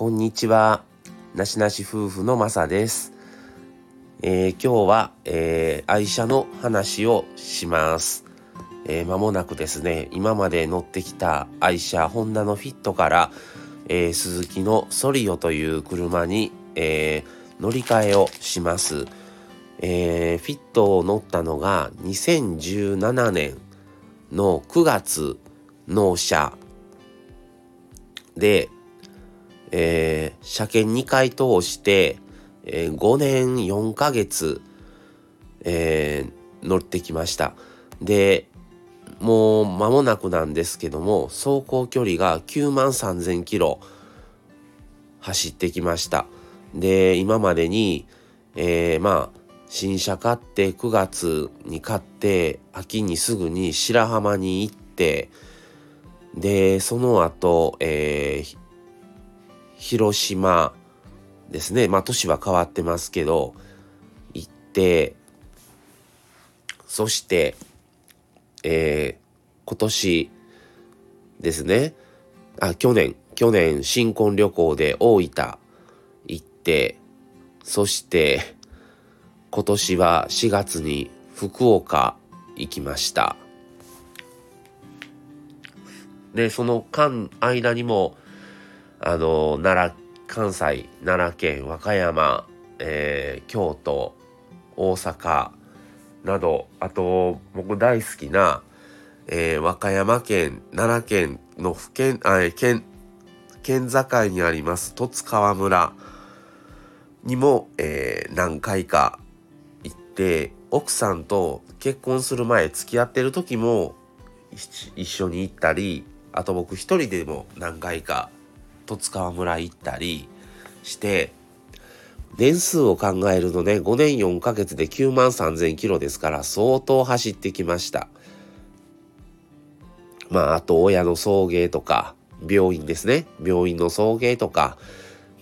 こんにちは。なしなし夫婦のまさです。えー、今日は、えー、愛車の話をします。えー、間もなくですね、今まで乗ってきた愛車、ホンダのフィットから、えー、鈴木のソリオという車に、え、乗り換えをします。え、フィットを乗ったのが2017年の9月納車で、えー、車検2回通して、えー、5年4ヶ月、えー、乗ってきました。で、もう間もなくなんですけども、走行距離が9万3000キロ走ってきました。で、今までに、えー、まあ、新車買って9月に買って秋にすぐに白浜に行ってでその後、えー、広島ですね。まあ都市は変わってますけど行ってそしてえー、今年ですね。あ去年去年新婚旅行で大分行ってそして今年は4月に福岡行きました。でその間間にもあの奈良関西奈良県和歌山、えー、京都大阪などあと僕大好きな、えー、和歌山県奈良県の府県あ県県境にあります十津川村にも、えー、何回か行って奥さんと結婚する前付き合ってる時も一緒に行ったりあと僕一人でも何回か十津川村行ったりして年数を考えるとね5年4ヶ月で9万3000キロですから相当走ってきました。まああと親の送迎とか病院ですね。病院の送迎とか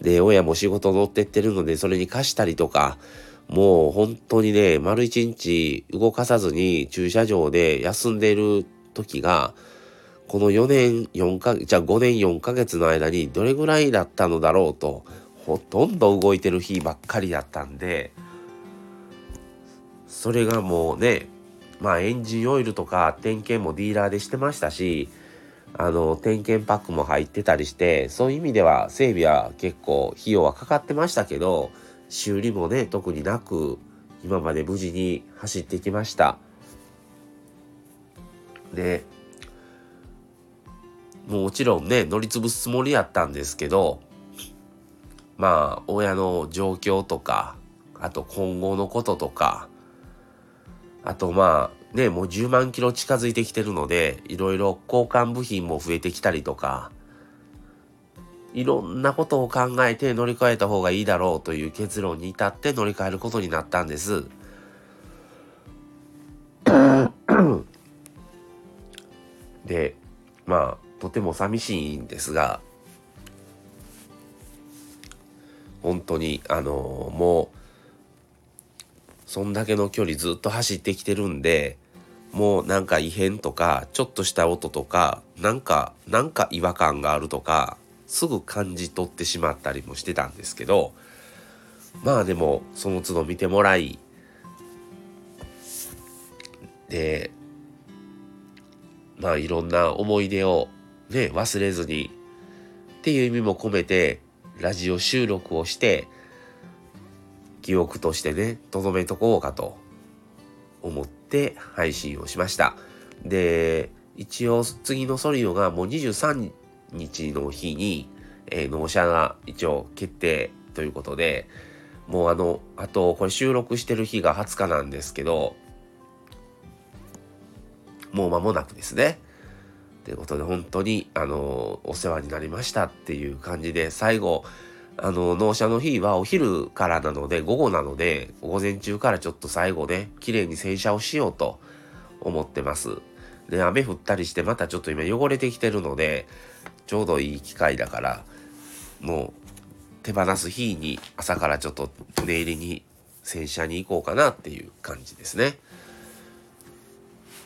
で親も仕事乗ってってるのでそれに貸したりとかもう本当にね丸一日動かさずに駐車場で休んでる時がこの4年4かじゃあ5年4ヶ月の間にどれぐらいだったのだろうとほとんど動いてる日ばっかりだったんでそれがもうねまあエンジンオイルとか点検もディーラーでしてましたしあの点検パックも入ってたりしてそういう意味では整備は結構費用はかかってましたけど修理もね特になく今まで無事に走ってきました。でもちろんね乗り潰すつもりやったんですけどまあ親の状況とかあと今後のこととかあとまあねもう10万キロ近づいてきてるのでいろいろ交換部品も増えてきたりとかいろんなことを考えて乗り換えた方がいいだろうという結論に至って乗り換えることになったんです。でまあとても寂しいんですが本当にあのもうそんだけの距離ずっと走ってきてるんでもうなんか異変とかちょっとした音とかなんかなんか違和感があるとかすぐ感じ取ってしまったりもしてたんですけどまあでもその都度見てもらいでまあいろんな思い出をね、忘れずにっていう意味も込めてラジオ収録をして記憶としてね留めとこうかと思って配信をしました。で一応次のソリオがもう23日の日に、えー、納車が一応決定ということでもうあのあとこれ収録してる日が20日なんですけどもう間もなくですね。ということで本当にあのお世話になりましたっていう感じで最後あの納車の日はお昼からなので午後なので午前中からちょっと最後ね綺麗に洗車をしようと思ってます。で雨降ったりしてまたちょっと今汚れてきてるのでちょうどいい機会だからもう手放す日に朝からちょっと寝入りに洗車に行こうかなっていう感じですね。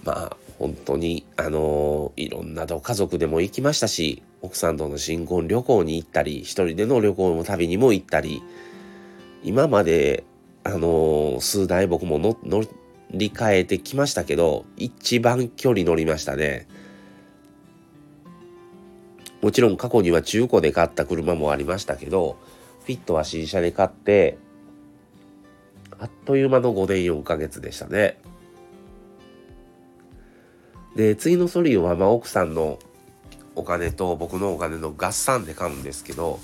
まあ本当にあのいろんなと家族でも行きましたし奥さんとの新婚旅行に行ったり一人での旅行の旅にも行ったり今まであの数台僕も乗り換えてきましたけど一番距離乗りましたね。もちろん過去には中古で買った車もありましたけどフィットは新車で買ってあっという間の5年4ヶ月でしたね。で次のソリオはまあ奥さんのお金と僕のお金の合算で買うんですけど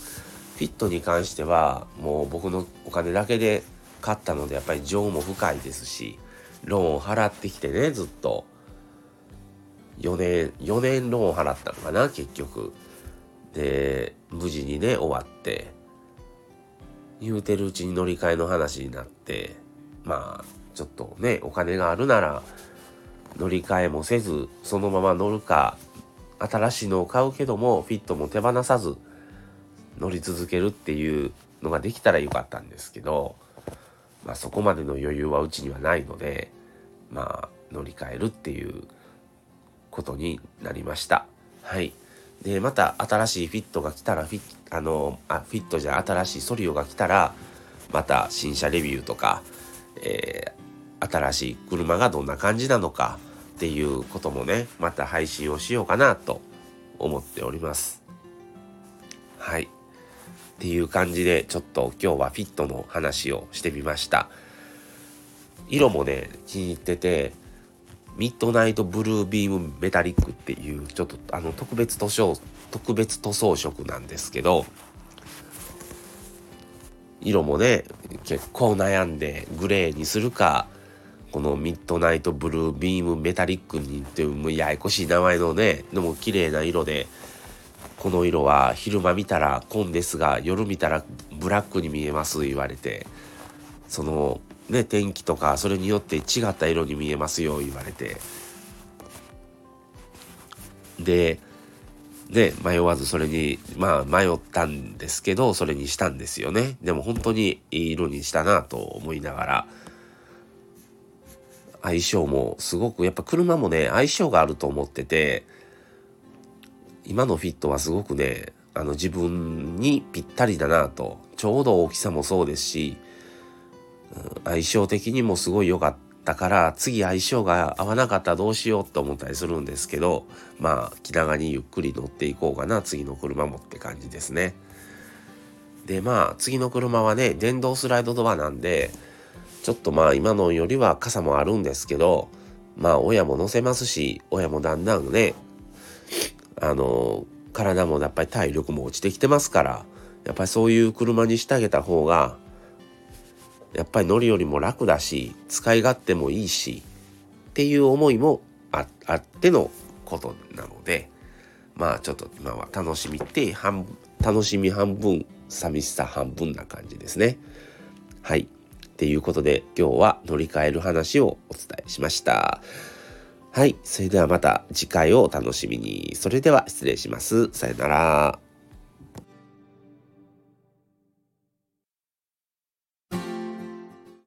フィットに関してはもう僕のお金だけで買ったのでやっぱり情も深いですしローンを払ってきてねずっと。4年4年ローンを払ったのかな結局。で無事にね終わって。言うてるうちに乗り換えの話になってまあちょっとねお金があるなら乗り換えもせずそのまま乗るか新しいのを買うけどもフィットも手放さず乗り続けるっていうのができたらよかったんですけど、まあ、そこまでの余裕はうちにはないのでまあ乗り換えるっていうことになりました。はい。で、また新しいフィットが来たら、フィッあの、あ、フィットじゃ新しいソリオが来たら、また新車レビューとか、えー、新しい車がどんな感じなのかっていうこともね、また配信をしようかなと思っております。はい。っていう感じで、ちょっと今日はフィットの話をしてみました。色もね、気に入ってて、ミッドナイトブルービームメタリックっていうちょっとあの特別塗装特別塗装色なんですけど色もね結構悩んでグレーにするかこのミッドナイトブルービームメタリックにっていうややこしい名前のねでも綺麗な色でこの色は昼間見たら紺ですが夜見たらブラックに見えます言われて。そのね、天気とかそれによって違った色に見えますよ言われて。でね迷わずそれにまあ迷ったんですけどそれにしたんですよね。でも本当にいい色にしたなと思いながら相性もすごくやっぱ車もね相性があると思ってて今のフィットはすごくねあの自分にぴったりだなとちょうど大きさもそうですし相性的にもすごい良かったから次相性が合わなかったらどうしようと思ったりするんですけどまあ気長にゆっくり乗っていこうかな次の車もって感じですね。でまあ次の車はね電動スライドドアなんでちょっとまあ今のよりは傘もあるんですけどまあ親も乗せますし親もだんだんねあの体もやっぱり体力も落ちてきてますからやっぱりそういう車にしてあげた方がやっぱり乗るよりも楽だし使い勝手もいいしっていう思いもあってのことなのでまあちょっと今は楽しみって半楽しみ半分寂しさ半分な感じですね。はい。っていうことで今日は乗り換える話をお伝えしました。はい。それではまた次回をお楽しみに。それでは失礼します。さよなら。